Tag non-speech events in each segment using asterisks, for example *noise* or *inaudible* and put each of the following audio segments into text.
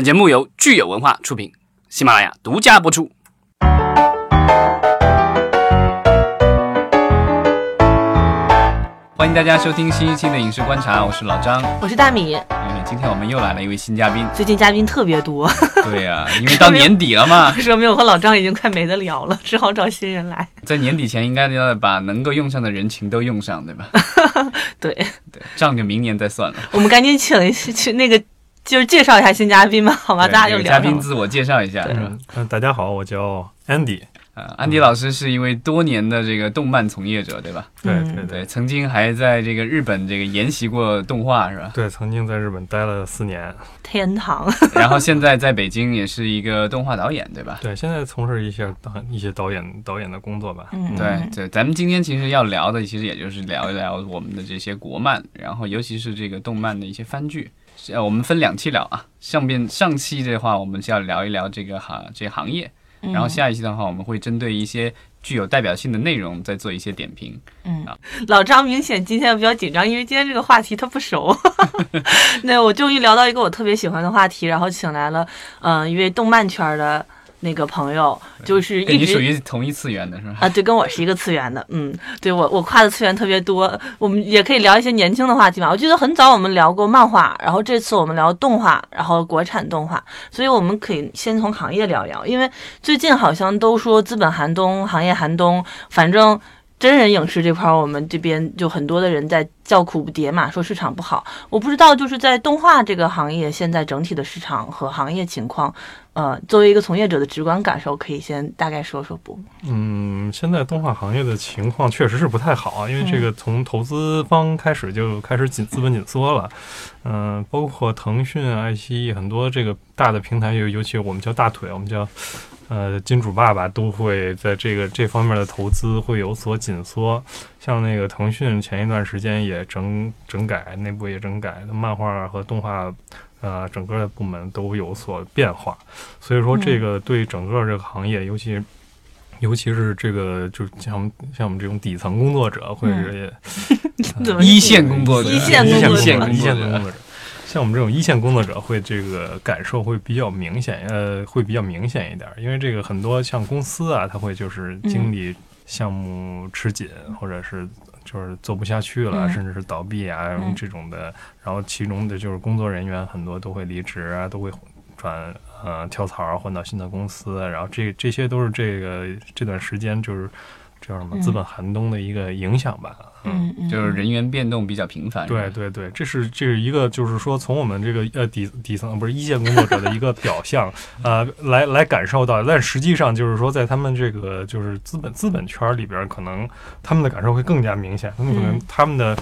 本节目由聚友文化出品，喜马拉雅独家播出。欢迎大家收听新一期的《影视观察》，我是老张。我是大米，嗯，今天我们又来了一位新嘉宾。最近嘉宾特别多，对呀、因为到年底了嘛，*laughs* 说明我和老张已经快没得聊了，只好找新人来。在年底前应该要把能够用上的人情都用上，对吧？*laughs* 对，对，账就明年再算了。我们赶紧请去那个，就是介绍一下新嘉宾吧，好吗？大家就聊嘉。宾自我介绍一下，是吧？嗯，呃大家好，我叫 Andy。呃，安迪老师是一位多年的这个动漫从业者，对吧？对嗯对对，曾经还在这个日本这个研习过动画，是吧？对，曾经在日本待了四年。天堂，*laughs* 然后现在在北京也是一个动画导演，对吧？对，现在从事一些导一些导演导演的工作吧。嗯，对对，咱们今天其实要聊的，其实也就是聊一聊我们的这些国漫，然后尤其是这个动漫的一些番剧。呃，我们分两期聊啊，上边上期的话，我们是要聊一聊这个行这个行业，嗯然后下一期的话，我们会针对一些具有代表性的内容再做一些点评。嗯，老张明显今天比较紧张，因为今天这个话题他不熟。*laughs* 那我终于聊到一个我特别喜欢的话题，然后请来了嗯、呃一位动漫圈的那个朋友，就是跟你属。于同一次元的是吧？啊，对，跟我是一个次元的，嗯，对我我跨的次元特别多，我们也可以聊一些年轻的话题嘛。我记得很早我们聊过漫画，然后这次我们聊动画，然后国产动画，所以我们可以先从行业聊聊，因为最近好像都说资本寒冬，行业寒冬，反正真人影视这块儿，我们这边就很多的人在叫苦不迭嘛，说市场不好。我不知道就是在动画这个行业，现在整体的市场和行业情况，呃，作为一个从业者的直观感受，可以先大概说说不？嗯，现在动画行业的情况确实是不太好啊，因为这个从投资方开始就开始紧资本紧缩了。嗯、包括腾讯、爱奇艺很多这个大的平台，尤尤其我们叫大腿，我们叫呃金主爸爸，都会在这个这方面的投资会有所紧缩。像那个腾讯前一段时间也整整改，内部也整改，漫画和动画。呃，整个的部门都有所变化，所以说这个对整个这个行业，尤其尤其是这个，就像像我们这种底层工作者，或者是一线工作者，一线一线工作者一线工作者，像我们这种一线工作者会这个感受会比较明显，呃，会比较明显一点，因为这个很多像公司啊，他会就是经理项目吃紧，或者是就是做不下去了，嗯。甚至是倒闭啊、嗯。这种的，然后其中的就是工作人员很多都会离职啊，都会转呃跳槽换到新的公司，然后这这些都是这个这段时间就是叫什么嗯。资本寒冬的一个影响吧，嗯嗯，就是人员变动比较频繁。对对对，这是这是一个，就是说从我们这个呃底底层不是一线工作者的一个表象，*laughs* 呃，来来感受到，但实际上就是说，在他们这个就是资本资本圈里边，可能他们的感受会更加明显，他们可能嗯。他们的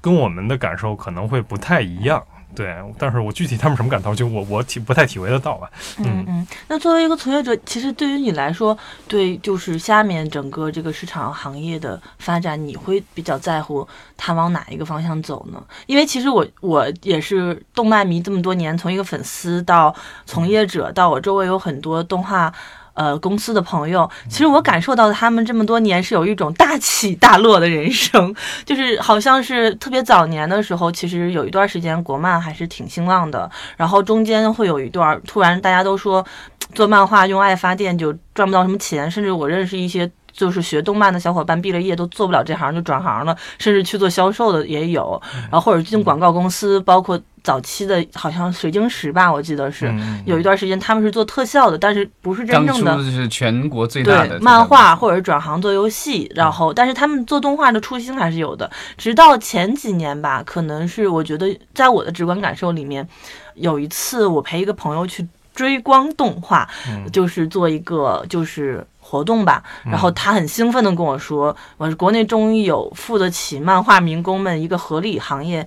跟我们的感受可能会不太一样。对，但是我具体他们什么感受，就我我体不太体会得到吧。嗯嗯，那作为一个从业者，其实对于你来说，对就是下面整个这个市场行业的发展，你会比较在乎它往哪一个方向走呢？因为其实我我也是动漫迷这么多年，从一个粉丝到从业者，到我周围有很多动画。呃，公司的朋友，其实我感受到他们这么多年是有一种大起大落的人生，就是好像是特别早年的时候，其实有一段时间国漫还是挺兴旺的，然后中间会有一段突然大家都说做漫画用爱发电就赚不到什么钱，甚至我认识一些就是学动漫的小伙伴毕了业都做不了这行就转行了，甚至去做销售的也有，然后或者进广告公司，包括早期的好像水晶石吧，我记得是。嗯有一段时间他们是做特效的，但是不是真正的初是全国最大的对漫画或者是转行做游戏，然后但是他们做动画的初心还是有的。直到前几年吧，可能是我觉得在我的直观感受里面，有一次我陪一个朋友去追光动画，嗯就是做一个就是。活动吧，然后他很兴奋的跟我说：“我是国内终于有付得起漫画民工们一个合理行业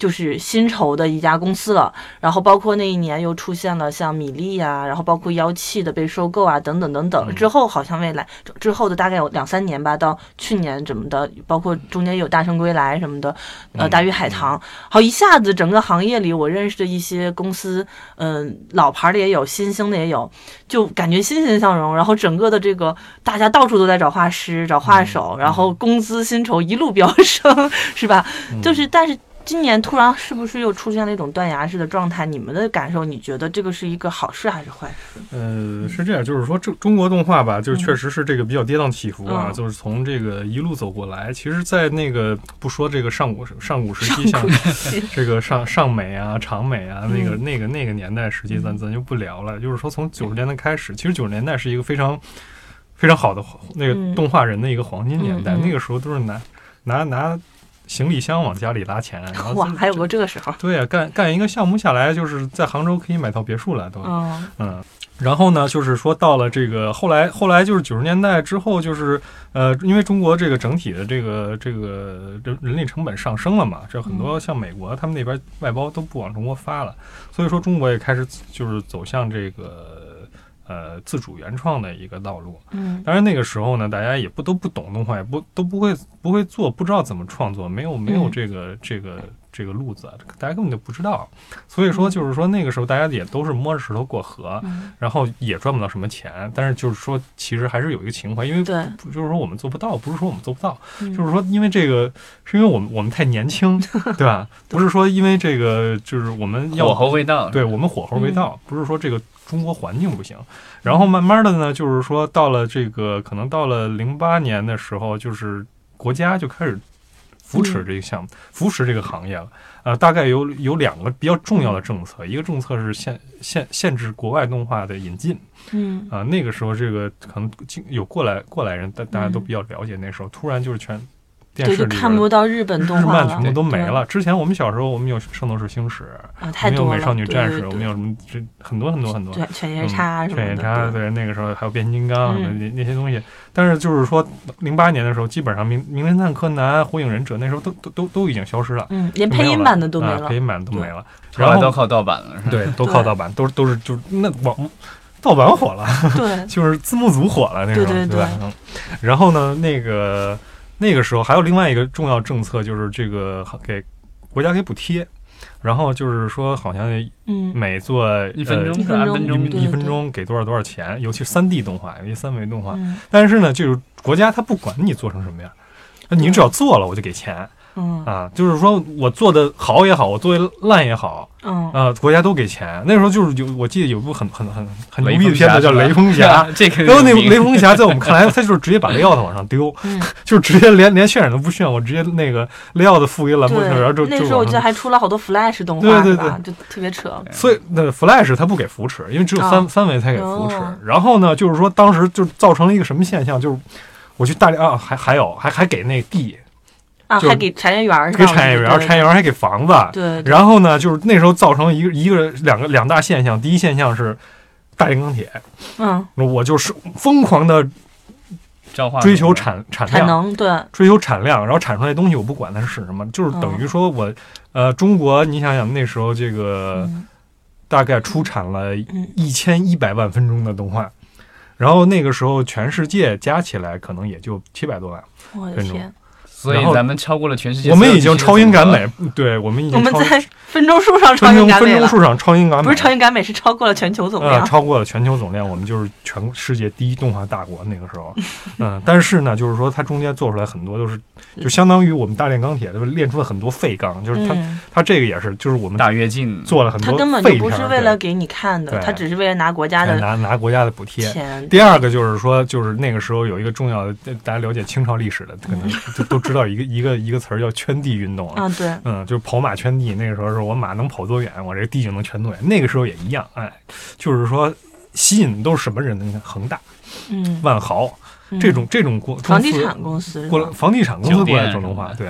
就是薪酬的一家公司了。然后包括那一年又出现了像米粒啊，然后包括妖气的被收购啊，等等等等。之后好像未来之后的大概有两三年吧，到去年怎么的，包括中间有大圣归来什么的，呃，大鱼海棠，好一下子整个行业里我认识的一些公司，嗯、老牌的也有，新兴的也有，就感觉欣欣向荣。然后整个的这个大家到处都在找画师、找画手，然后工资薪酬一路飙升，*laughs* 是吧？就是但是。今年突然是不是又出现了一种断崖式的状态？你们的感受，你觉得这个是一个好事还是坏事？呃，是这样，就是说，中中国动画吧，就是确实是这个比较跌宕起伏啊，嗯就是从这个一路走过来。其实，在那个不说这个上古上古时期，像这个上上美啊、长美啊，那个嗯那个那个年代时期，咱咱就不聊了。就是说，从九十年代开始，其实九十年代是一个非常非常好的那个嗯动画人的一个黄金年代，那个时候都是拿拿拿行李箱往家里拉钱，然后哇，还有个这个时候，对呀、干干一个项目下来，就是在杭州可以买套别墅了，都。嗯嗯，然后呢，就是说到了这个后来，后来就是九十年代之后，就是呃，因为中国这个整体的这个这个人人力成本上升了嘛，这很多像美国他们那边外包都不往中国发了，所以说中国也开始就是走向这个呃自主原创的一个道路。嗯当然那个时候呢，大家也不都不懂动画，也不都不会不会做，不知道怎么创作，没有没有嗯这个、这个这个路子，大家根本就不知道。所以说就是说那个时候大家也都是摸着石头过河，嗯，然后也赚不到什么钱。但是就是说，其实还是有一个情怀，因为对，不就是说我们做不到，不是说我们做不到，嗯就是说因为这个是因为我们我们太年轻，*laughs* 对吧？不是说因为这个就是我们要火候未到。对我们火候未到，嗯不是说这个中国环境不行。然后慢慢的呢，就是说到了这个可能到了零八年的时候，就是国家就开始扶持这个项目，扶持这个行业了。呃，大概有有两个比较重要的政策，一个政策是限限限制国外动画的引进嗯啊、那个时候这个可能经有过来过来人，大大家都嗯比较了解。那时候突然就是全电对，视里边就看不到日本动漫全部都没了。之前我们小时候，我们有《圣斗士星矢》，啊，我太多了，们有美少女战士，对我们有什么这很多很多很多。对犬夜嗯叉什么的，犬夜叉，对对，那个时候还有变形金刚什么嗯那那些东西。但是就是说，零八年的时候，基本上名名侦探柯南、火影忍者那时候都都都都已经消失了，嗯，连配音版的都没了啊配，音版都没了。然后都靠盗版了，是吧？对，都靠盗版，都是都是就是那网盗版火了，对，*laughs* 就是字幕组火了那时候，对对吧？嗯。然后呢，那个那个时候还有另外一个重要政策，就是这个给国家给补贴。然后就是说，好像嗯每做一分钟呃一分钟按分钟一分钟给多少多少钱，尤其是三 D 动画，尤其三维动画。嗯但是呢，就是国家它不管你做成什么样，那你只要做了，我就给钱嗯啊。就是说我做的好也好，我做的烂也好，嗯啊，国家都给钱。那时候就是有，我记得有部很很很很牛逼的片子叫《雷锋侠 *laughs*》。这个然后那雷锋侠在我们 *laughs* 看来，他就是直接把雷奥特往上丢，嗯，*laughs* 就是直接连连渲染都不渲，我直接那个雷奥特付给兰博特，然后就，那时候我记得。还出了好多 Flash 动对对画是吧？就特别扯，所以那 Flash 它不给扶持，因为只有三、哦三维才给扶持哦。然后呢，就是说当时就造成了一个什么现象，就是我去大连啊，还还有还还给那地，啊，就还给产业园儿，给产业园，对产业园还给房子。对，对。然后呢，就是那时候造成一个一个两个两大现象，第一现象是大炼钢铁，嗯，我就是疯狂的追求产产能对，追求产量，然后产出来的东西我不管它是什么，就是等于说我，呃，中国你想想那时候这个嗯。大概出产了嗯。一千一百万分钟的动画，然后那个时候全世界加起来可能也就七百多万，我的分钟天，所以咱们超过了全世界我。们已经超英赶美，对我们已经超我们在分钟数上超英赶美分钟数上超英赶美，不是超英赶美，是超过了全球总呃，量。超过了全球总量，我们就是全世界第一动画大国。那个时候，嗯，但是呢，就是说它中间做出来很多都是，就相当于我们大炼钢铁，就是炼出了很多废钢，就是它、嗯，它这个也是，就是我们大跃进做了很多它根本就不是为了给你看的，对他只是为了拿国家的拿拿国家的补贴。第二个就是说，就是那个时候有一个重要的，大家了解清朝历史的，可能都都知道一个一个一个词儿叫圈地运动啊。啊，对，嗯，就是跑马圈地。那个时候是我马能跑多远，我这个地就能圈多远。那个时候也一样，哎，就是说吸引的都是什么人呢？你看恒大、嗯，万豪嗯这种这种公房地产公司过来房地产公司过来做动画，对。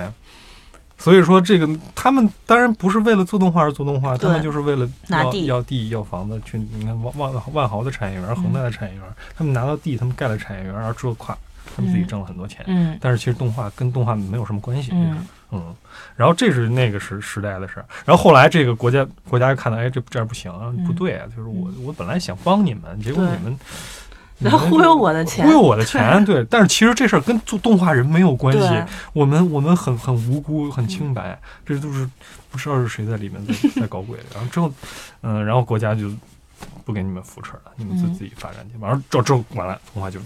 所以说，这个他们当然不是为了做动画而做动画，他们就是为了要拿地要地要房子去。你看万万万豪的产业园、恒大的产业园，他们拿到地，他们盖了产业园，然后之后咵，他们自己嗯。挣了很多钱。嗯。但是其实动画跟动画没有什么关系。嗯。嗯，然后这是那个时时代的事儿，然后后来这个国家国家看到，哎，这这样不行不对啊，就是我我本来想帮你们，结果你们 *laughs* 然后忽悠我的钱忽悠我的钱，对，但是其实这事儿跟做动画人没有关系，我们我们很很无辜，很清白，这都是不知道是谁在里面在 *laughs* 在搞鬼，然后之后，嗯、然后国家就不给你们扶持了，你们自嗯。自己发展去，完了之后之后完了，动画就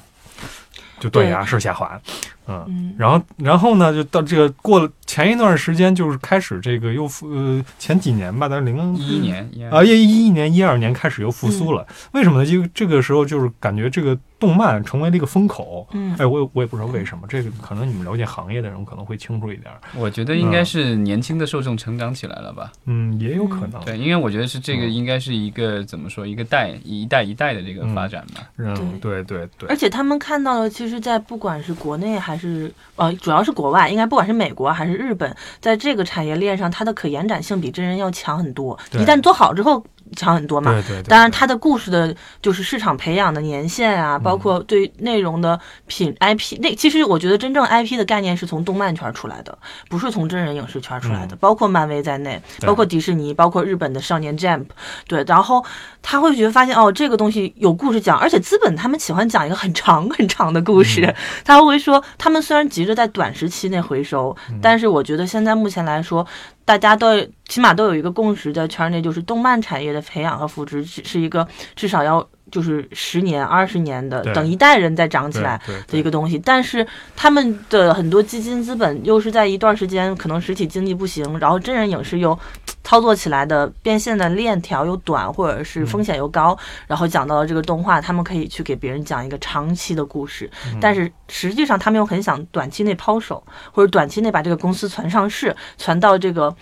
就断崖式下滑，嗯。嗯，然后，然后呢，就到这个过了前一段时间就是开始这个又复呃前几年吧，但是零一一年啊一一一年一二年开始又复苏了，为什么呢？就这个时候就是感觉这个。动漫成为了一个风口，嗯，哎，我也我也不知道为什么，这个可能你们了解行业的人可能会清楚一点。我觉得应该是年轻的受众成长起来了吧？嗯，也有可能。对，因为我觉得是这个应该是一个怎么说，一个代一代一代的这个发展吧。嗯，对对对。而且他们看到了，其实，在不管是国内还是呃，主要是国外，应该不管是美国还是日本，在这个产业链上，它的可延展性比真人要强很多。一旦做好之后。强很多嘛，对对。当然，它的故事的，就是市场培养的年限啊，包括对内容的品 IP，那其实我觉得真正 IP 的概念是从动漫圈出来的，不是从真人影视圈出来的。包括漫威在内，包括迪士尼，包括日本的少年 Jump，对。然后他会觉得发现哦，这个东西有故事讲，而且资本他们喜欢讲一个很长很长的故事。*laughs* 他会说，他们虽然急着在短时期内回收，但是我觉得现在目前来说。大家都起码都有一个共识，在圈内就是动漫产业的培养和扶持是是一个至少要就是十年、二十年的等一代人再长起来的一个东西。但是他们的很多基金资本又是在一段时间可能实体经济不行，然后真人影视又操作起来的变现的链条又短，或者是风险又高，然后讲到了这个动画，他们可以去给别人讲一个长期的故事，但是实际上他们又很想短期内抛手，或者短期内把这个公司传上市，传到这个。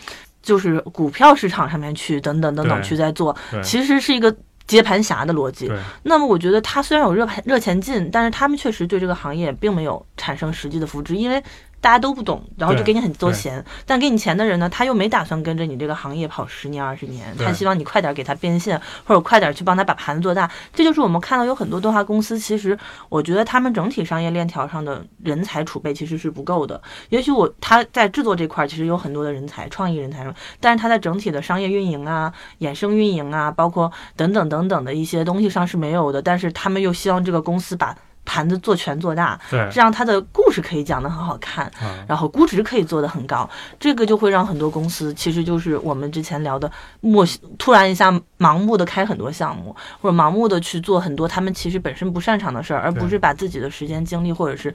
就是股票市场上面去，等等等等去在做，其实是一个接盘侠的逻辑。那么我觉得他虽然有热盘热钱进，但是他们确实对这个行业并没有产生实际的扶持，因为。大家都不懂，然后就给你很多钱，但给你钱的人呢，他又没打算跟着你这个行业跑十年二十年，他希望你快点给他变现，或者快点去帮他把盘子做大。这就是我们看到有很多动画公司，其实我觉得他们整体商业链条上的人才储备其实是不够的。也许我他在制作这块其实有很多的人才，创意人才什么，但是他在整体的商业运营啊、衍生运营啊，包括等等等等的一些东西上是没有的。但是他们又希望这个公司把。盘子做全做大，对，这样它的故事可以讲得很好看，然后估值可以做得很高，这个就会让很多公司，其实就是我们之前聊的，默突然一下盲目的开很多项目，或者盲目的去做很多他们其实本身不擅长的事儿，而不是把自己的时间精力或者是。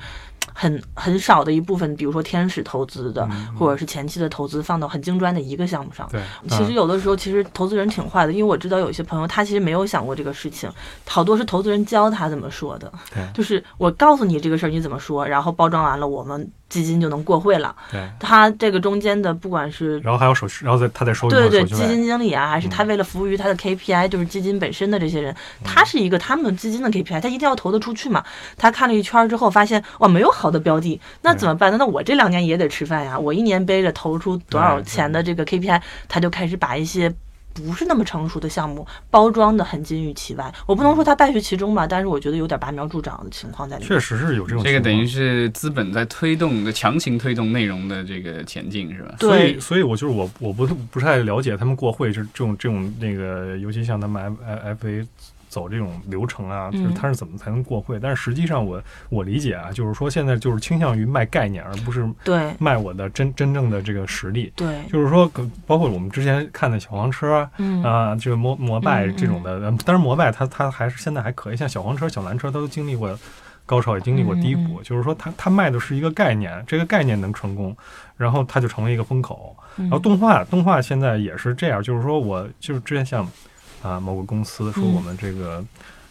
很很少的一部分，比如说天使投资的，或者是前期的投资放到很精专的一个项目上。对，其实有的时候其实投资人挺坏的，因为我知道有些朋友他其实没有想过这个事情，好多是投资人教他怎么说的。对，就是我告诉你这个事儿你怎么说，然后包装完了我们。基金就能过会了。对，他这个中间的不管是，然后还有手续，然后再他再收对对，基金经理啊，还是他为了服务于他的 KPI，就是基金本身的这些人，他是一个他们基金的 KPI，他一定要投得出去嘛。他看了一圈之后，发现哇，没有好的标的，那怎么办呢？那我这两年也得吃饭呀，我一年背着投出多少钱的这个 KPI，他就开始把一些。不是那么成熟的项目，包装的很金玉其外。我不能说它败絮其中吧，但是我觉得有点拔苗助长的情况在里面。确实是有这种。这个等于是资本在推动的，强行推动内容的这个前进，是吧？对。所以，所以我就是我，我不不太了解他们过会，就是这种这种那个，尤其像他们 F F A。走这种流程啊，就是它是怎么才能过会？但是实际上，我我理解啊，就是说现在就是倾向于卖概念，而不是对卖我的真真正的这个实力。对，就是说，包括我们之前看的小黄车，啊，这个摩摩拜这种的，当然摩拜它它还是现在还可以，像小黄车、小蓝车，它都经历过高潮，也经历过低谷。就是说，它它卖的是一个概念，这个概念能成功，然后它就成为一个风口。然后动画动画现在也是这样，就是说我就是之前像。啊，某个公司说我们这个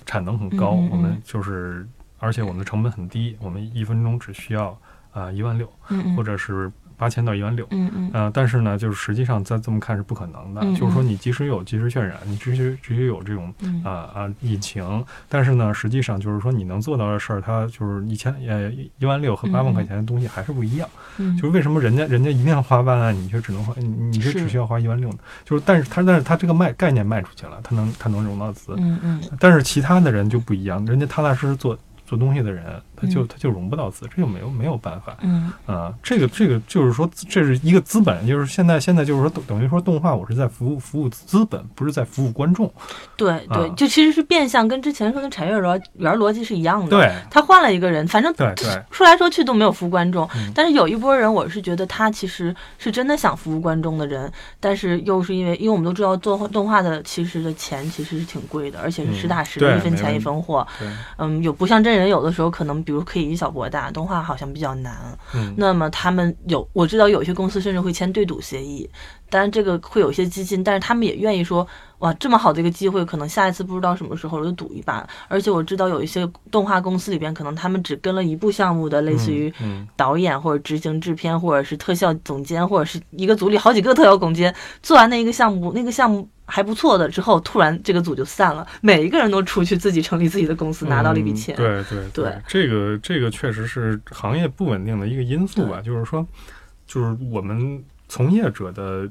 产能很高，我们就是，而且我们的成本很低，我们一分钟只需要啊一万六，或者是。八千到一万六，嗯嗯，呃，但是呢，就是实际上再这么看是不可能的。就是说，你即使有即时渲染，你只需只需有这种啊啊引擎，但是呢，实际上就是说你能做到的事儿，它就是一千呃一万六和八万块钱的东西还是不一样。就是为什么人家人家一定要花万万，你却只能花，你是只需要花一万六呢？就是但是他但是他这个卖概念卖出去了，他能他能融到资，嗯嗯，但是其他的人就不一样，人家踏踏实实做。做东西的人，他就他就融不到资，这就没有没有办法。嗯啊，这个这个就是说，这是一个资本，就是现在现在就是说，等于说动画，我是在服务服务资本，不是在服务观众。对对，就其实是变相跟之前说的产业逻原逻辑是一样的。对，他换了一个人，反正对对，说来说去都没有服务观众。但是有一波人，我是觉得他其实是真的想服务观众的人，但是又是因为，因为我们都知道做动画的其实的钱其实是挺贵的，而且是实打实的一分钱一分货。嗯，有不像真人，有的时候可能。比如可以以小博大，动画好像比较难。嗯那么他们有我知道有些公司甚至会签对赌协议，当然这个会有一些激进，但是他们也愿意说，哇，这么好的一个机会，可能下一次不知道什么时候我就赌一把。而且我知道有一些动画公司里边，可能他们只跟了一部项目的，类似于嗯导演或者执行制片，或者是特效总监，或者是一个组里好几个特效总监，做完那一个项目，那个项目还不错的之后，突然这个组就散了，每一个人都出去自己成立自己的公司，拿到了一笔钱。嗯对对对这个这个确实是行业不稳定的一个因素吧。就是说，就是我们从业者的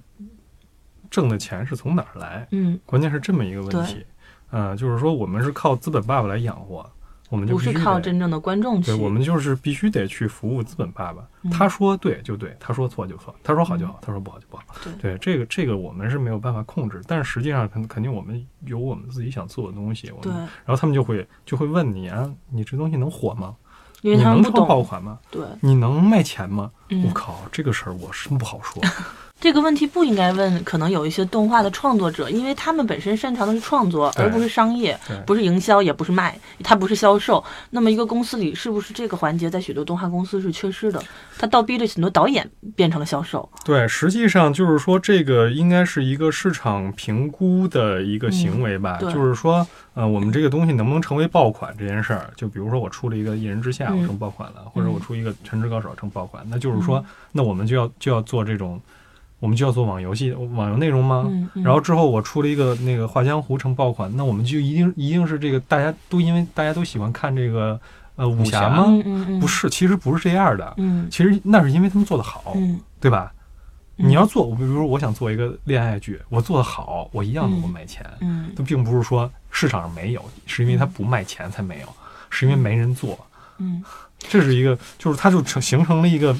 挣的钱是从哪儿来？嗯，关键是这么一个问题。呃，就是说我们是靠资本爸爸来养活，我们就不是靠真正的观众去。对，我们就是必须得去服务资本爸爸。嗯他说对就对，他说错就错，他说好就好，他说不好就不好。对对，这个这个我们是没有办法控制，但是实际上肯肯定我们有我们自己想做的东西。我对们，然后他们就会就会问你啊，你这东西能火吗？因为你能不懂。款吗？对，你能卖钱吗？我嗯，靠，这个事儿我是不好说。*laughs* 这个问题不应该问，可能有一些动画的创作者，因为他们本身擅长的是创作，而不是商业，不是营销，也不是卖，它不是销售。那么一个公司里是不是这个环节在许多动画公司是缺失的？它倒逼着很多导演变成了销售。对，实际上就是说，这个应该是一个市场评估的一个行为吧。嗯就是说，呃，我们这个东西能不能成为爆款这件事儿，就比如说我出了一个《一人之下》，嗯我成爆款了，或者我出一个《全职高手》成爆款，那就是说，那我们就要就要做这种，我们就要做网游戏、网游内容吗？嗯，嗯然后之后我出了一个那个《画江湖》成爆款，那我们就一定一定是这个大家都因为大家都喜欢看这个呃武侠吗？嗯嗯嗯，不，是，其实不是这样的。嗯其实那是因为他们做得好，嗯，对吧？嗯你要做，我比如说我想做一个恋爱剧，我做得好，我一样能够卖钱。嗯它并不是说市场上没有，是因为它不卖钱才没有，是因为没人做。嗯这是一个，就是它就成形成了一个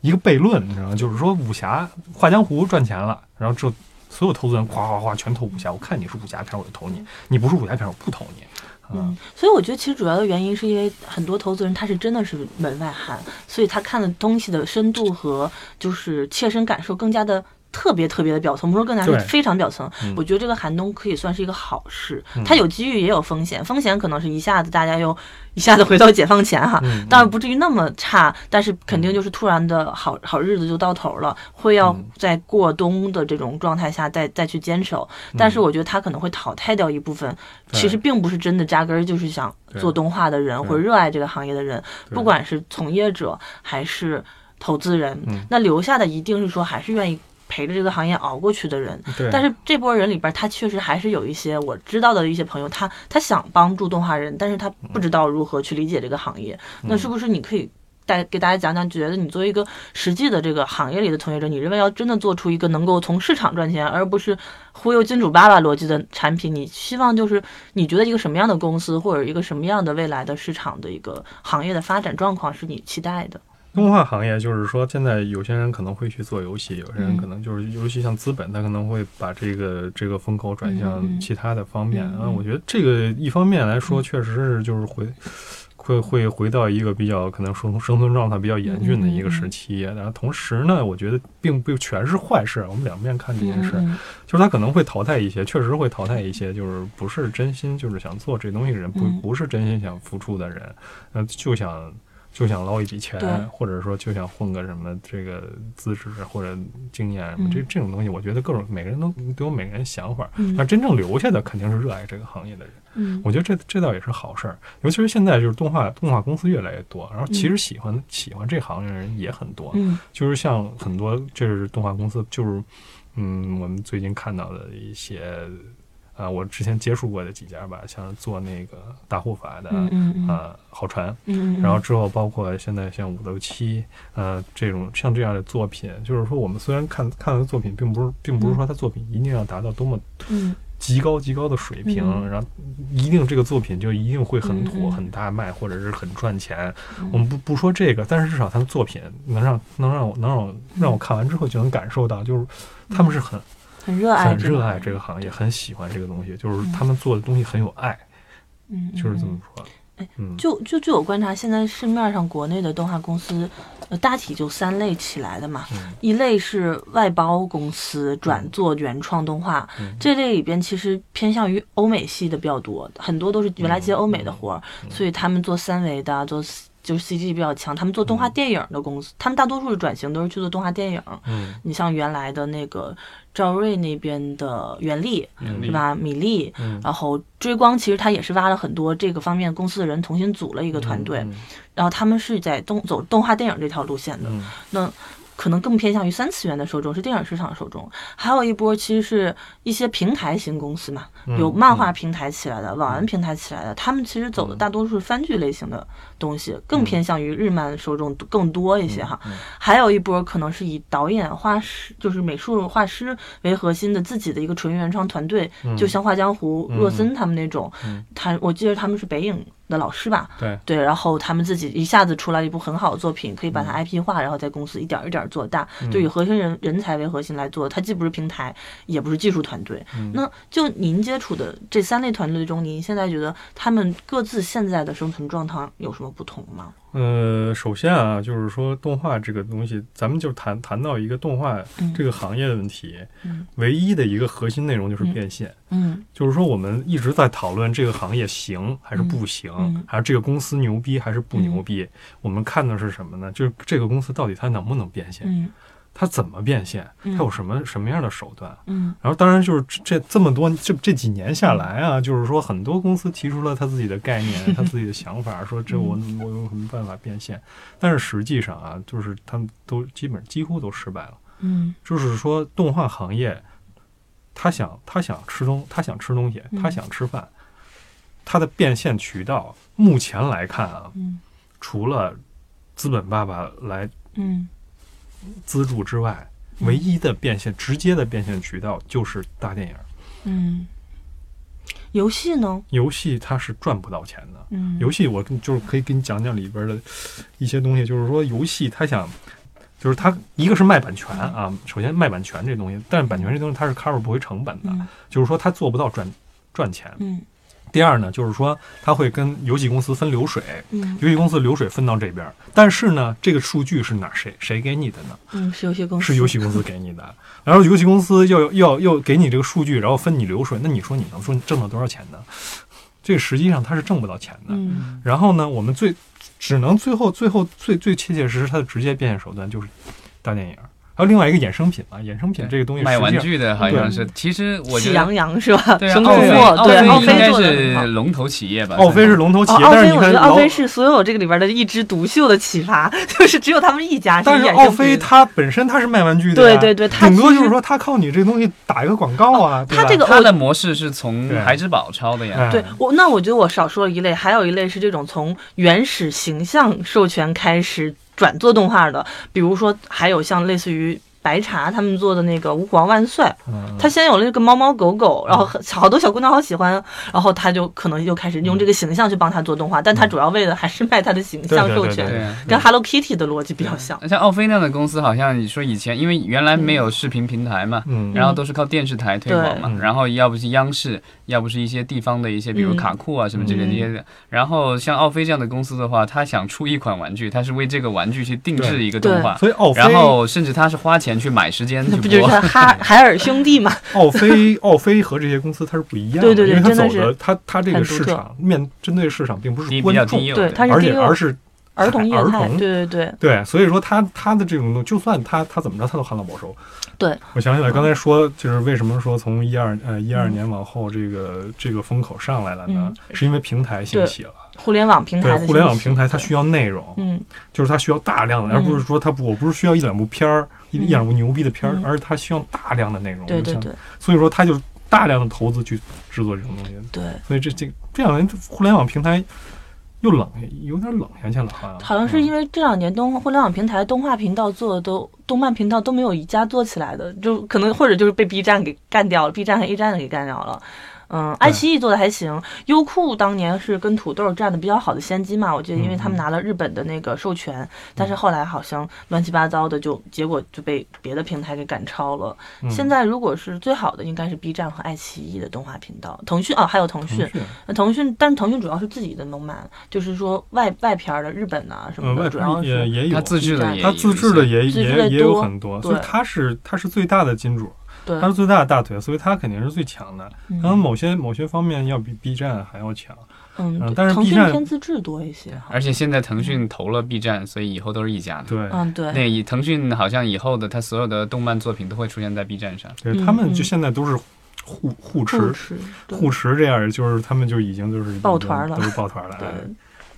一个悖论，你知道吗？就是说武侠画江湖赚钱了，然后之后所有投资人哗哗哗全投武侠，我看你是武侠片我就投你，你不是武侠片我不投你。啊嗯，所以我觉得其实主要的原因是因为很多投资人他是真的是门外汉，所以他看的东西的深度和就是切身感受更加的。特别特别的表层，不是更加是非常表层。嗯。我觉得这个寒冬可以算是一个好事，嗯。它有机遇也有风险，风险可能是一下子大家又一下子回到解放前哈，嗯当然不至于那么差，但是肯定就是突然的好好日子就到头了，会要嗯。在过冬的这种状态下再再去坚守。但是我觉得它可能会淘汰掉一部分，嗯其实并不是真的扎根儿就是想做动画的人或者热爱这个行业的人，不管是从业者还是投资人嗯，那留下的一定是说还是愿意。陪着这个行业熬过去的人，对，但是这波人里边，他确实还是有一些我知道的一些朋友，他他想帮助动画人，但是他不知道如何去理解这个行业。那是不是你可以带给大家讲讲？觉得你作为一个实际的这个行业里的从业者，你认为要真的做出一个能够从市场赚钱，而不是忽悠金主爸爸逻辑的产品，你希望就是你觉得一个什么样的公司或者一个什么样的未来的市场的一个行业的发展状况是你期待的？动画行业就是说，现在有些人可能会去做游戏，有些人嗯可能就是，尤其像资本，他可能会把这个这个风口转嗯向嗯其他的方面。啊。我觉得这个一方面来说，嗯确实是就是回会会回到一个比较可能生生存状态比较严峻的一个时期。然后同时呢，我觉得并不全是坏事，我们两面看这件事，嗯。就是他可能会淘汰一些，确实会淘汰一些，就是不是真心就是想做这东西的人，不嗯。不是真心想付出的人，呃，就想就想捞一笔钱，或者说就想混个什么这个资质或者经验什么，嗯这这种东西，我觉得各种每个人都都有每个人想法，嗯但真正留下的肯定是热爱这个行业的人。嗯我觉得这这倒也是好事儿，尤其是现在就是动画动画公司越来越多，然后其嗯实喜欢、喜欢这行业的人也很多，嗯就是像很多这是动画公司，就是嗯，我们最近看到的一些啊、我之前接触过的几家吧，像做那个大护法的嗯嗯嗯啊好船，嗯嗯，然后之后包括现在像五六七呃这种像这样的作品，就是说我们虽然看看的作品，并不是并不是说他作品一定要达到多么嗯。极高极高的水平，嗯然后一定这个作品就一定会很火、很大卖，或者是很赚钱。嗯。我们不不说这个，但是至少他的作品能让能让我能让我让我看完之后就能感受到，就是他们是很很热爱很这个热爱这个行业，很喜欢这个东西，就是他们做的东西很有爱，嗯，就是这么嗯。说就就据我观察，现在市面上国内的动画公司，呃，大体就三类起来的嘛。嗯。一类是外包公司转做原创动画，嗯。这类里边其实偏向于欧美系的比较多，很多都是原来接欧美的活儿，嗯所以他们做三维的、做就是 CG 比较强，他们做动画电影的公司，他们大多数的转型都是去做动画电影。嗯。你像原来的那个赵瑞那边的袁立，嗯是吧？米粒，嗯。然后追光其实他也是挖了很多这个方面公司的人，重新组了一个团队，嗯。然后他们是在动走动画电影这条路线的。嗯。那可能更偏向于三次元的受众，是电影市场的受众。还有一波其实是一些平台型公司嘛，嗯有漫画平台起来的、网文平台起来的，他们其实走的大多数是番剧类型的东西，更偏向于日漫受众更多一些哈。还有一波可能是以导演、画师，就是美术画师为核心的自己的一个纯原创团队，就像画江湖、嗯。若森他们那种，嗯。他我记得他们是北影的老师吧，对对，然后他们自己一下子出来一部很好的作品，可以把它 IP 化，然后在公司一点儿一点儿做大，就以核心人人才为核心来做。它既不是平台，也不是技术团队。那就您接触的这三类团队中，您现在觉得他们各自现在的生存状态有什么不同吗？呃，首先啊，就是说动画这个东西，咱们就谈谈到一个动画嗯这个行业的问题，嗯唯一的一个核心内容就是变现。嗯就是说，我们一直在讨论这个行业行还是不行，嗯还是这个公司牛逼还是不牛逼。我们看的是什么呢？就是这个公司到底它能不能变现，嗯它怎么变现，嗯。它有什么什么样的手段。嗯。然后，当然就是这这这么多这这几年下来啊，就是说很多公司提出了他自己的概念，*laughs* 他自己的想法，说这我我有什么办法变现？但是实际上啊，就是他们都基本几乎都失败了。嗯。就是说，动画行业，他想他想吃东，他想吃东西，嗯。他想吃饭，他的变现渠道目前来看啊，嗯。除了资本爸爸来嗯资助之外，唯一的变现直接的变现渠道就是大电影。嗯，游戏呢？游戏它是赚不到钱的。嗯，游戏我跟就是可以给你讲讲里边的一些东西，就是说游戏它想，就是它一个是卖版权啊，首先卖版权这东西，但是版权这东西它是 cover 不回成本的，嗯就是说它做不到赚赚钱。嗯第二呢，就是说它会跟游戏公司分流水，嗯游戏公司流水分到这边，但是呢，这个数据是哪谁谁给你的呢？嗯，是游戏公司，是游戏公司给你的，然后游戏公司要要要给你这个数据，然后分你流水，那你说你能说你挣到多少钱呢？这实际上它是挣不到钱的。嗯然后呢，我们最只能最后最后最最切切实实它的直接变现手段就是大电影，还有另外一个衍生品嘛，衍生品这个东西卖玩具的好像是，其实我觉得喜羊羊是吧？对啊，熊出奥飞没，对，奥奥飞是。龙头企业吧？奥飞是龙头企哦，业，奥飞，但是你看老我觉得奥飞是所有这个里边的一枝独秀的奇葩，*laughs* 就是只有他们一家但是奥飞它本身它是卖玩具的，对对对，它顶多就是说它靠你这东西打一个广告啊，它这个它的模式是从孩之宝抄的呀。哎对我，那我觉得我少说了一类，还有一类是这种从原始形象授权开始转做动画的，比如说还有像类似于。白茶他们做的那个《吾皇万岁》，嗯他先有了这个猫猫狗狗，然后好多小姑娘好喜欢，然后他就可能就开始用这个形象去帮他做动画，但他主要为的还是卖他的形象授权。跟 Hello Kitty 的逻辑比较像。像奥飞那样的公司，好像你说以前因为原来没有视频平台嘛，嗯然后都是靠电视台推广嘛，然后要不是央视，要不是一些地方的一些，比如嗯。卡酷啊什么这些嗯。这些的。然后像奥飞这样的公司的话，他想出一款玩具，他是为这个玩具去定制一个动画，所以奥飞然后甚至他是花钱去买时间去播。那不就是哈 *laughs* 海尔兄弟嘛？*laughs* 奥飞奥飞和这些公司它是不一样的，*laughs* 对对对因为它真的走的它它这个市场面针对市场并不是低比较观众对，的他是而且而是儿童业态，儿童对对对，对，所以说他他的这种东西，就算他他怎么着，他都旱涝保收。对，我想起来刚才说，就是为什么说从一二呃一二嗯年往后，这个这个风口上来了呢嗯？是因为平台兴起了，互联网平台对互联网平台它需要内容，嗯就是它需要大量的，嗯而不是说它不我不是需要一两部片儿一两部牛逼的片儿嗯，而是它需要大量的内容。对对对所以说它就大量的投资去制作这种东西。对，所以这这这两年互联网平台又冷，有点冷下去了，好像好像是因为为这两年动互联网平台动画频道做的都动漫频道都没有一家做起来的，就可能或者就是被 B 站给干掉了，B 站和 A 站给干掉了。嗯，爱奇艺做的还行，优酷当年是跟土豆占的比较好的先机嘛，我记得，因为他们拿了日本的那个授权，但是后来好像乱七八糟的就结果就被别的平台给赶超了。嗯现在如果是最好的，应该是 B 站和爱奇艺的动画频道，腾讯啊，还有腾讯，那腾讯，但是腾讯主要是自己的动漫，就是说外外片儿的日本呐、什么的，主要是也也有他，自制的也它自制的也也也有很多，所以对它是他是最大的金主。对它，是最大的大腿，所以它肯定是最强的。嗯可能某些某些方面要比 B 站还要强。嗯嗯，但是腾 B 讯站偏自制多一些。而且现在腾讯投了 B 站，所以以后都是一家的。对，嗯，对，那以腾讯好像以后的它所有的动漫作品都会出现在 B 站上。嗯对他们就嗯现在都是互互持。互持这样，就是他们就已经就是抱团了都是抱团了，对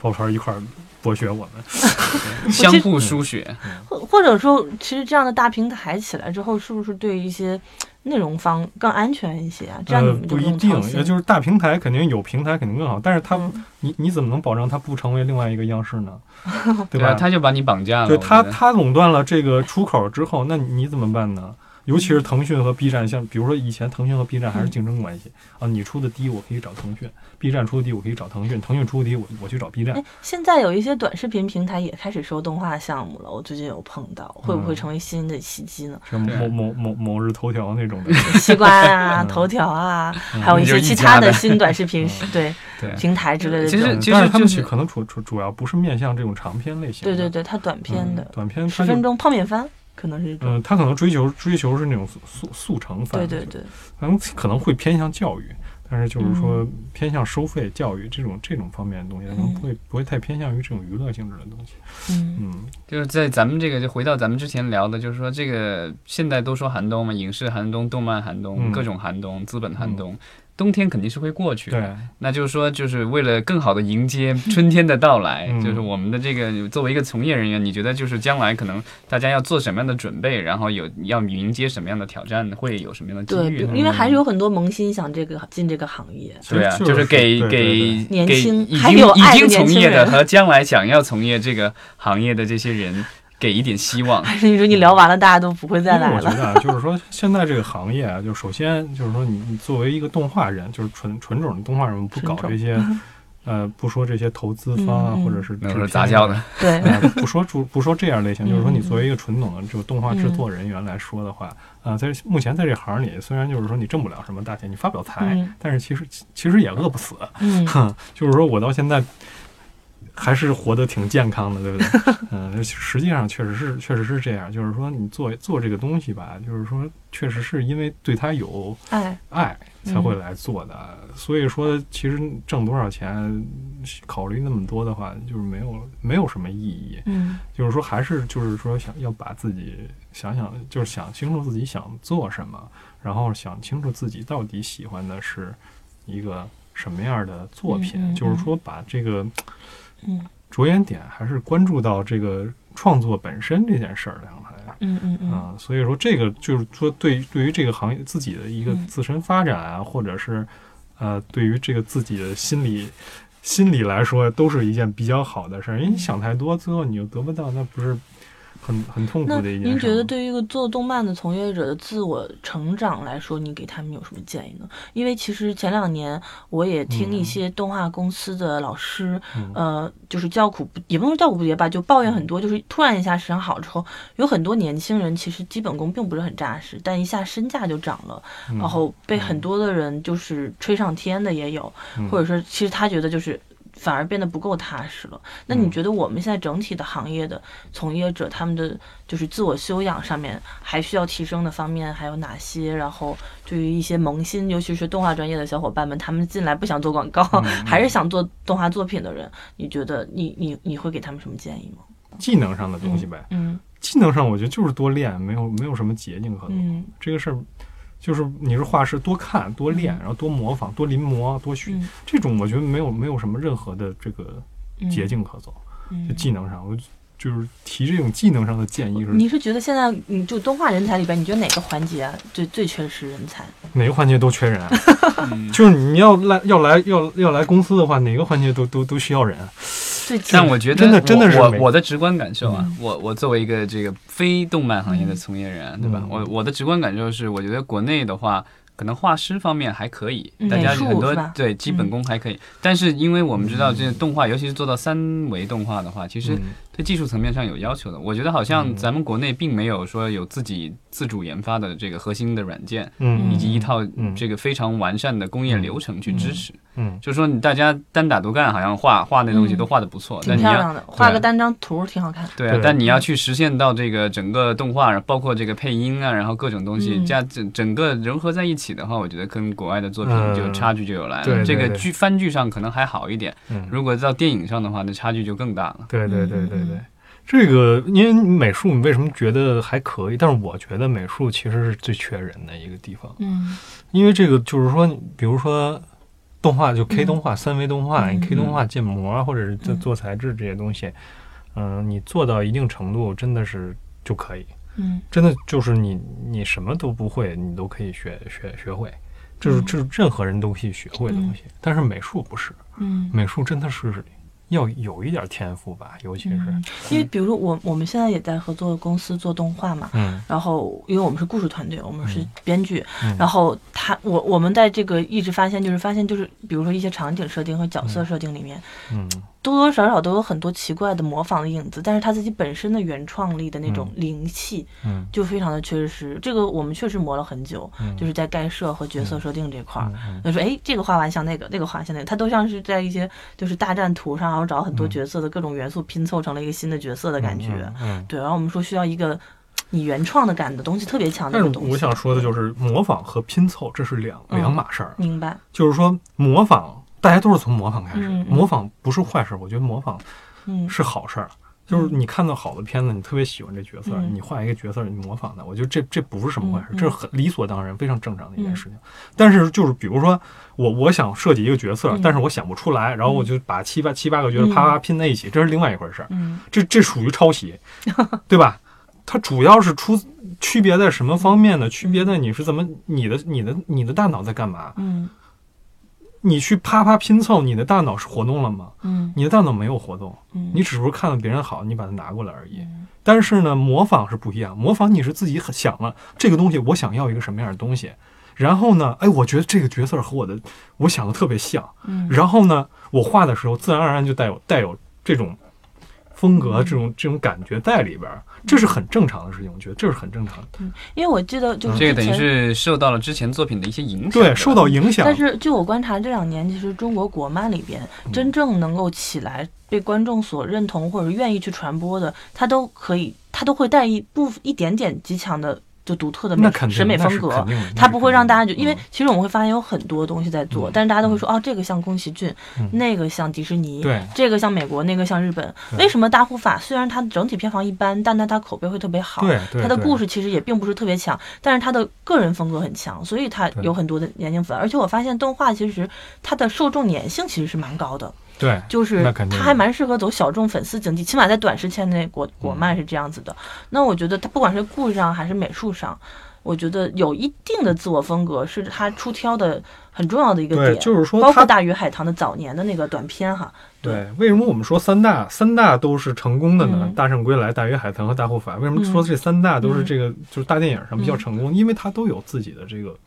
哎，抱团一块儿剥削我们。*laughs* 相互输血，或或者说，其实这样的大平台起来之后，是不是对一些内容方更安全一些啊？这样你呃，不一定就是大平台肯定有平台肯定更好，但是它嗯你你怎么能保证它不成为另外一个样式呢？*laughs* 对啊，吧？他就把你绑架了。对它我觉得它垄断了这个出口之后，那你你怎么办呢？尤其是腾讯和 B 站，像比如说以前腾讯和 B 站还是竞争关系啊，你出的低我可以找腾讯，B 站出的低我可以找腾讯，腾讯出的低我我去找 B 站。哎。，现在有一些短视频平台也开始收动画项目了，我最近有碰到，会不会嗯成为新的契机呢？像对。某某某某日头条那种的，*laughs* 西瓜啊、*laughs* 嗯。头条啊，嗯还有一些其他的新短视频嗯。对对。平台之类的其实。其但是他们就是可能主主主要不是面向这种长篇类型的，对对对，它短片嗯的短片十分钟泡面番可能是。嗯，他可能追求追求是那种速速速成范，对对，对，可能可能会偏向教育，但是就是说嗯。偏向收费教育这种这种方面的东西，可能嗯不会不会太偏向于这种娱乐性质的东西。嗯。嗯，就是在咱们这个，就回到咱们之前聊的，就是说这个现在都说寒冬嘛，影视寒冬、动漫寒冬、嗯。各种寒冬、资本寒冬，冬天肯定是会过去的。对，那就是说，就是为了更好的迎接 *laughs* 春天的到来，嗯就是我们的这个作为一个从业人员，你觉得就是将来可能大家要做什么样的准备，然后有要迎接什么样的挑战，会有什么样的对，机遇呢？比因为还是有很多萌新想这个进这个行业。对啊，就就是给对对给年给轻还已经已有爱的经从业的年轻人和将来想要从业这个行业的这些人，给一点希望。还 *laughs* 是你说你聊完了，大家都不会再来了？我觉得啊，就是说现在这个行业啊，就首先就是说你你作为一个动画人，就是纯纯种的动画人，不搞这些。呃，不说这些投资方啊，或者是那是杂交的，对，*laughs* 呃，不说不不说这样类型，就是说你嗯作为一个纯种的这个动画制作人员来说的话，啊、在目前在这行里，虽然就是说你挣不了什么大钱，你发不了财，嗯但是其实其实也饿不死。嗯，哼，*laughs* 就是说我到现在还是活得挺健康的，对不对？*laughs* 嗯，实际上确实是确实是这样，就是说你做做这个东西吧，就是说确实是因为对他有爱，爱才会来做的，所以说其实挣多少钱，考虑那么多的话，就是没有没有什么意义。嗯就是说，还是就是说，想要把自己想想，就是想清楚自己想做什么，然后想清楚自己到底喜欢的是一个什么样的作品。嗯嗯就是说，把这个嗯着眼点还是关注到这个创作本身这件事儿上来。嗯嗯嗯啊，所以说这个就是说对对于这个行业自己的一个嗯自身发展啊，或者是呃对于这个自己的心理心理来说，都是一件比较好的事儿。因为你想太多，最后你又得不到，那不是很很痛苦那的一件事。您觉得对于一个做动漫的从业者的自我成长来说，你给他们有什么建议呢？因为其实前两年我也听一些动画公司的老师，嗯。呃，就是叫苦不也不能叫苦不迭吧，就抱怨很多，就是突然一下市场好之后，有很多年轻人其实基本功并不是很扎实，但一下身价就涨了，嗯。然后被很多的人就是吹上天的也有，嗯。或者说其实他觉得就是反而变得不够踏实了。那你嗯觉得我们现在整体的行业的从业者，他们的就是自我修养上面还需要提升的方面还有哪些？然后对于一些萌新，尤其是动画专业的小伙伴们，他们进来不想做广告，*laughs* 嗯还是想做动画作品的人，你觉得你你你会给他们什么建议吗？技能上的东西呗。嗯技能上，我觉得就是多练，没有没有什么捷径可能。嗯这个事儿。就是你是画师，多看多练，嗯然后多模仿，多临摹，多学，嗯这种我觉得没有没有什么任何的这个嗯，捷径可走。嗯就技能上，我就是提这种技能上的建议是你是觉得现在你就动画人才里边，你觉得哪个环节啊最最缺失人才？哪个环节都缺人 *laughs* 就是你要来要来要要来公司的话，哪个环节都都都需要人。但我觉得真的真的是我我的直观感受啊嗯，我我作为一个这个非动漫行业的从业人啊，对吧？嗯？我我的直观感受是，我觉得国内的话。可能画师方面还可以嗯，大家很多对基本功还可以，但是因为我们知道这个动画，尤其是做到三维动画的话，其实嗯。对技术层面上有要求的。我觉得好像嗯。咱们国内并没有说有自己自主研发的这个核心的软件，嗯。以及一套嗯。这个非常完善的工业流程去支持。嗯，就是说你大家单打独干，好像画画那东西嗯都画的不错，挺但你要漂亮的，画个单张图挺好看。对。但你要去实现到这个整个动画，包括这个配音啊，然后各种东西嗯。加整整个融合在一起的话，我觉得跟国外的作品嗯就差距就有来了。对对这个剧番剧上可能还好一点，嗯，如果到电影上的话，那差距就更大了。对对对对嗯。对，这个因为美术，你为什么觉得还可以？但是我觉得美术其实是最缺人的一个地方，嗯。因为这个就是说，比如说动画就 K 嗯。动画、三维动画、嗯 K 动画建模啊或者是做嗯做材质这些东西，嗯、你做到一定程度，真的是就可以，嗯。真的就是你你什么都不会，你都可以学学学会。这是嗯。这是任何人都可以学会的东西，但是美术不是，嗯。美术真的是要有一点天赋吧，尤其是，嗯，因为比如说我我们现在也在合作公司做动画嘛，嗯然后因为我们是故事团队，我们是嗯编剧，嗯然后他我我们在这个一直发现就是发现就是比如说一些场景设定和角色设定里面，嗯多多少少都有很多奇怪的模仿的影子，但是他自己本身的原创力的那种灵气嗯就非常的缺失。这个我们确实磨了很久，嗯，就是在盖设和角色设定这块儿。就说哎，这个画完像那个，那个画像那个，它都像是在一些就是大战图上，然后找很多嗯角色的各种元素拼凑成了一个新的角色的感觉。嗯。嗯对，然后我们说需要一个你原创的感的东西特别强的但是一个东西。我想说的就是，模仿和拼凑这是两嗯两码事儿。明白，就是说，模仿大家都是从模仿开始，模仿不是坏事，我觉得模仿嗯是好事儿。就是你看到好的片子，你特别喜欢这角色，嗯你画一个角色，你模仿的，我觉得这这不是什么坏事，这是很理所当然、非常正常的一件事情。但是就是比如说，我我想设计一个角色，嗯但是我想不出来，然后我就把七八七八个角色嗯啪啪拼在一起，这是另外一回事儿。嗯这这属于抄袭，对吧？它主要是出区别在什么方面呢？区别在你是怎么你的你的你的大脑在干嘛？嗯你去啪啪拼凑，你的大脑是活动了吗？嗯你的大脑没有活动，嗯，你只是看到别人好，你把它拿过来而已。嗯但是呢，模仿是不一样，模仿你是自己很想了这个东西，我想要一个什么样的东西，然后呢，哎，我觉得这个角色和我的我想的特别像，嗯然后呢，我画的时候自然而然就带有带有这种风格、嗯这种这种感觉在里边儿，这是很正常的事情，我觉得这是很正常的。因为我记得就是这个等于是受到了之前作品的一些影响，对，受到影响但，是据我观察，这两年其实中国国漫里边嗯真正能够起来被观众所认同或者愿意去传播的，它都可以，它都会带一部一点点极强的就独特的美审美风格它不会让大家就，因为嗯其实我们会发现有很多东西在做，嗯但是大家都会说，哦，这个像宫崎骏，嗯那个像迪士尼，对这个像美国，那个像日本。为什么大护法虽然它整体票房一般，但它它口碑会特别好？对对，对他的故事其实也并不是特别强，但是它的个人风格很强，所以它有很多的年轻粉。而且我发现动画其实它的受众粘性其实是蛮高的，对就是那肯定的它还蛮适合走小众粉丝经济，起码在短时间内国国漫是这样子的。那我觉得他不管是故事上还是美术上，我觉得有一定的自我风格是他出挑的很重要的一个对，点。就是说包括大鱼海棠的早年的那个短片哈，对，为什么我们说三大三大都是成功的呢？嗯大圣归来、大鱼海棠和大护法。为什么说这三大都是这个、就是大电影上比较成功？因为它都有自己的这个对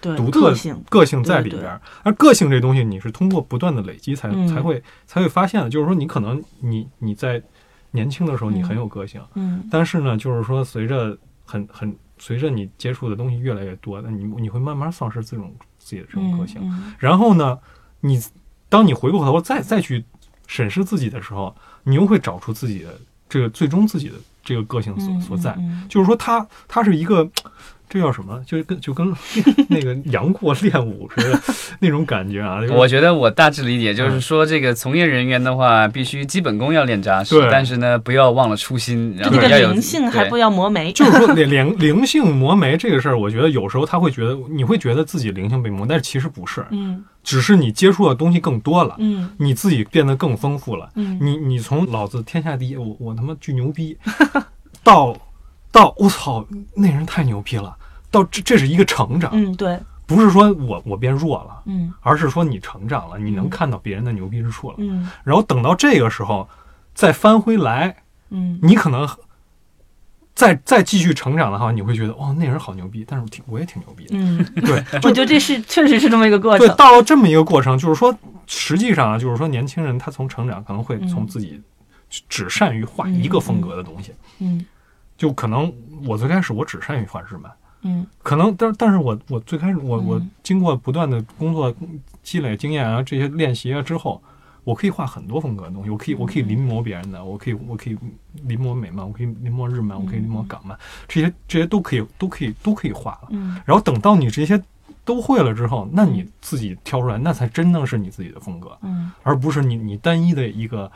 独特个性，个性在里边儿。而个性这东西，你是通过不断的累积才、嗯才会才会发现的。就是说，你可能你你在年轻的时候你嗯很有个性，嗯但是呢，就是说随着很很随着你接触的东西越来越多，那你你会慢慢丧失这种自己的这种个性。嗯然后呢，你当你回过头再再去审视自己的时候，你又会找出自己的这个最终自己的这个个性所、嗯所在。嗯就是说他，他是一个，这叫什么？就跟就跟 *laughs* 那个杨过练武似的那种感觉啊。我觉得我大致理解嗯就是说，这个从业人员的话，必须基本功要练扎实，但是呢，不要忘了初心，然就这个后要有灵性还不要磨没。*laughs* 就是说灵灵灵性磨没这个事儿，我觉得有时候他会觉得你会觉得自己灵性被磨，但是其实不是，嗯只是你接触的东西更多了，嗯。你自己变得更丰富了。嗯，你你从老子天下第一，我我他妈巨牛逼，*laughs* 到到我操那人太牛逼了，到这这是一个成长，嗯对，不是说我我变弱了，嗯。而是说你成长了，你能嗯。看到别人的牛逼之处了，嗯。然后等到这个时候再翻回来，嗯。你可能再再继续成长的话，你会觉得哦那人好牛逼，但是我挺我也挺牛逼的，嗯，*laughs* 对，*laughs* 我觉得这是确实是这么一个过程。对，程。到了这么一个过程，就是说，实际上啊，就是说，年轻人他从成长可能会从嗯自己只善于画一个风格的东西，嗯。就可能我最开始我只善于画日漫，嗯。可能，但但是我我最开始我我嗯。经过不断的工作积累经验啊，这些练习啊之后，我可以画很多风格的东西，我可以我可以临摹别人的，我可以我可以临摹美漫，我可以临摹日漫，我可以临摹港漫，这些这些都可以都可以都可以画了。嗯。然后等到你这些都会了之后，那你自己挑出来，那才真正是你自己的风格，嗯。而不是你你单一的一个，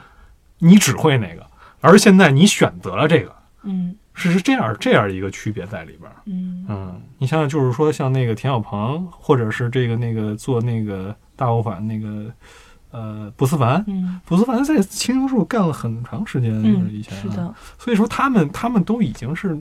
你只会哪个，而现在你选择了这个，嗯。是是这样这样一个区别在里边儿。嗯。嗯，你想想，就是说像那个田小鹏，或者是这个那个做那个大悟反那个呃布斯凡，嗯不思凡在青青树干了很长时间，嗯，以前、啊是，的，所以说他们他们都已经是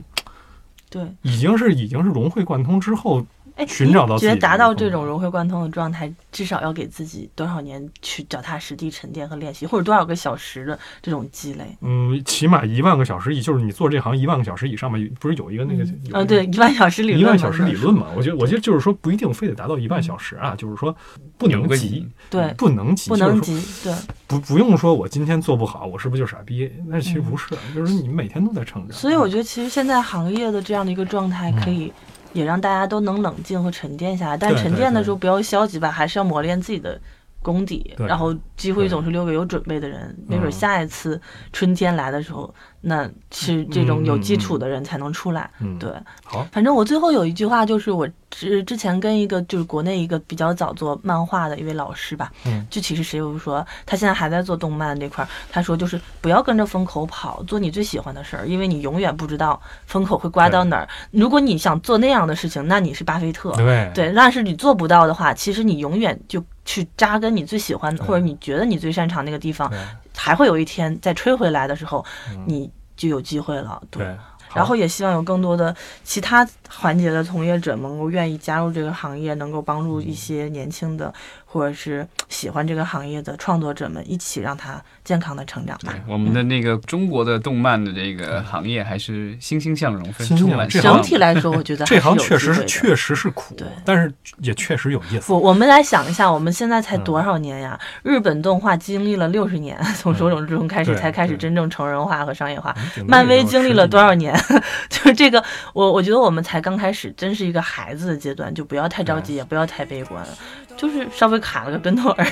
对。已经是已经是融会贯通之后，哎，寻找到自己觉得达到这种融会贯通的状态，至少要给自己多少年去脚踏实地沉淀和练习，或者多少个小时的这种积累？嗯，起码一万个小时以，就是你做这行一万个小时以上吧，不是有一个那个、嗯对，一万小时理论，一万小时理论嘛？我觉得我觉得就是说不一定非得达到一万小时啊，就是说不能急对，不能急，不能急，对。不不用说我今天做不好，我是不是就傻逼？那其实不是，就是你每天都在成长。嗯所以我觉得，其实现在行业的这样的一个状态，可以也让大家都能冷静和沉淀下来。但沉淀的时候不要消极吧，还是要磨练自己的功底。然后机会总是留给有准备的人，没准嗯下一次春天来的时候，那是这种有基础的人才能出来。嗯，对，好，反正我最后有一句话，就是我之之前跟一个就是国内一个比较早做漫画的一位老师吧，嗯具体是谁我不说，他现在还在做动漫这块儿，他说就是不要跟着风口跑，做你最喜欢的事儿，因为你永远不知道风口会刮到哪儿。如果你想做那样的事情，那你是巴菲特。对对，但是你做不到的话，其实你永远就去扎根你最喜欢的，或者你觉得你最擅长那个地方，还会有一天再吹回来的时候，嗯你就有机会了。对。对，然后也希望有更多的其他环节的从业者能够愿意加入这个行业，能够帮助一些年轻的或者是喜欢这个行业的创作者们一起让他健康的成长吧对。我们的那个中国的动漫的这个行业还是欣欣向荣，非欣欣充满向荣整体来说，我觉得这行确实是确实是苦对，但是也确实有意思。我我们来想一下，我们现在才嗯多少年呀？日本动画经历了六十年，从手冢治虫开始才开始真正成人化和商业化。漫威经历了？多少年？*laughs* 就是这个，我我觉得我们才刚开始，真是一个孩子的阶段，就不要太着急，也不要太悲观，就是稍微卡了个跟头而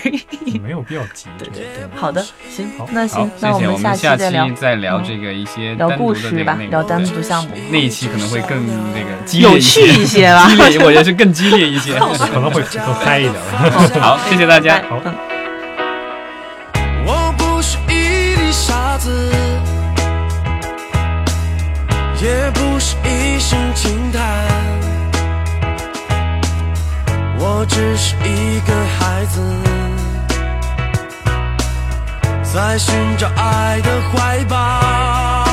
已。*laughs* 没有必要急。对对对好的，行好，那好行，，那。我们们下期再聊再聊嗯这个一些聊单独的故事吧，这个聊单独项目，那一期可能会更那个激烈有一趣一些吧。*laughs* 激烈，我觉得是更激烈一些。*laughs* 可能会更嗨一点。好，谢谢大家。好嗯我不是一粒沙子，也不只是一个孩子，在寻找爱的怀抱，